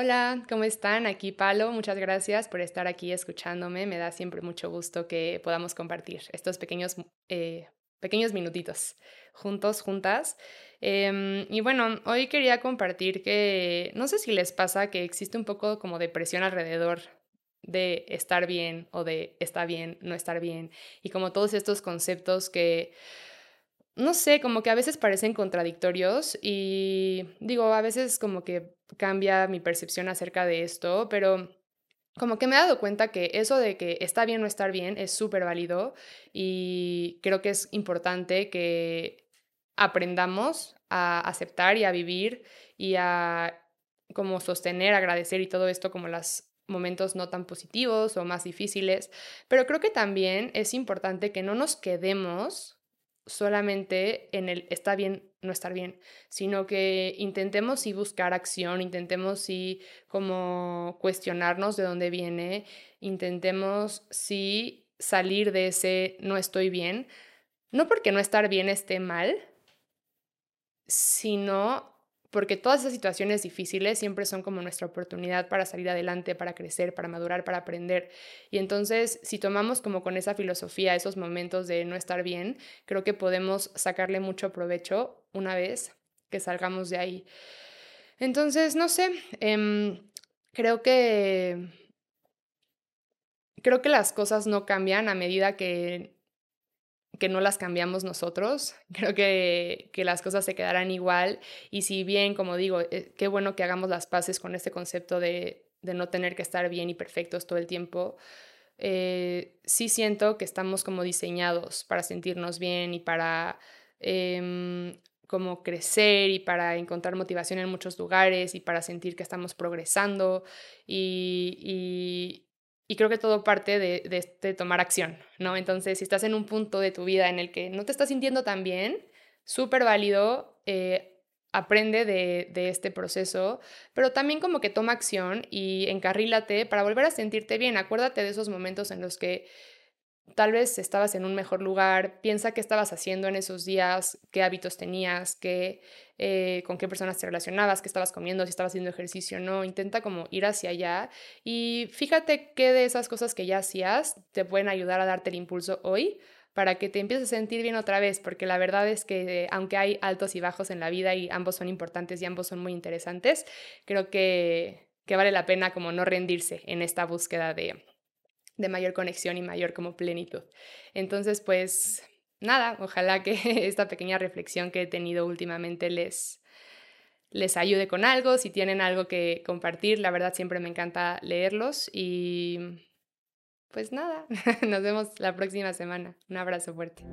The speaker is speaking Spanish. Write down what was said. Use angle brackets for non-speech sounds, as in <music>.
Hola, ¿cómo están? Aquí Palo, muchas gracias por estar aquí escuchándome. Me da siempre mucho gusto que podamos compartir estos pequeños, eh, pequeños minutitos juntos, juntas. Em, y bueno, hoy quería compartir que no sé si les pasa que existe un poco como de presión alrededor de estar bien o de está bien, no estar bien, y como todos estos conceptos que no sé, como que a veces parecen contradictorios y digo, a veces como que cambia mi percepción acerca de esto, pero como que me he dado cuenta que eso de que está bien o estar bien es súper válido y creo que es importante que aprendamos a aceptar y a vivir y a como sostener, agradecer y todo esto como los momentos no tan positivos o más difíciles, pero creo que también es importante que no nos quedemos solamente en el está bien, no estar bien, sino que intentemos sí buscar acción, intentemos sí como cuestionarnos de dónde viene, intentemos sí salir de ese no estoy bien, no porque no estar bien esté mal, sino porque todas esas situaciones difíciles siempre son como nuestra oportunidad para salir adelante, para crecer, para madurar, para aprender. Y entonces, si tomamos como con esa filosofía esos momentos de no estar bien, creo que podemos sacarle mucho provecho una vez que salgamos de ahí. Entonces, no sé, em, creo que... Creo que las cosas no cambian a medida que que no las cambiamos nosotros. <laughs> Creo que, que, las cosas se quedarán igual. Y si bien, como digo, eh, qué bueno que hagamos las paces con este concepto de, de no tener que estar bien y perfectos todo el tiempo, eh, sí siento que estamos como diseñados para sentirnos bien y para em, como crecer y para encontrar motivación en muchos lugares y para sentir que estamos progresando y, y creo que todo parte de, de, este tomar acción, ¿no? Entonces, si estás en un punto de tu vida en el que no te estás sintiendo tan bien, súper válido, eh, aprende de, de, este proceso, pero también como que toma acción y encarrílate para volver a sentirte bien. Acuérdate de esos momentos en los que tal vez estabas en un mejor lugar, piensa qué estabas haciendo en esos días, qué hábitos tenías, qué, eh, con qué personas te relacionabas, qué estabas comiendo, si estabas haciendo ejercicio o no, intenta como ir hacia allá y fíjate qué de esas cosas que ya hacías te pueden ayudar a darte el impulso hoy para que te empieces a sentir bien otra vez, porque la verdad es que aunque hay altos y bajos en la vida y ambos son importantes y ambos son muy interesantes, creo que, que vale la pena como no rendirse en esta búsqueda de, de mayor conexión y mayor como plenitud. Entonces, pues nada, ojalá que <laughs> esta pequeña reflexión que he tenido últimamente les, les ayude con algo, si tienen algo que compartir, la verdad siempre me encanta leerlos y pues nada, <laughs> nos vemos la próxima semana. Un abrazo fuerte.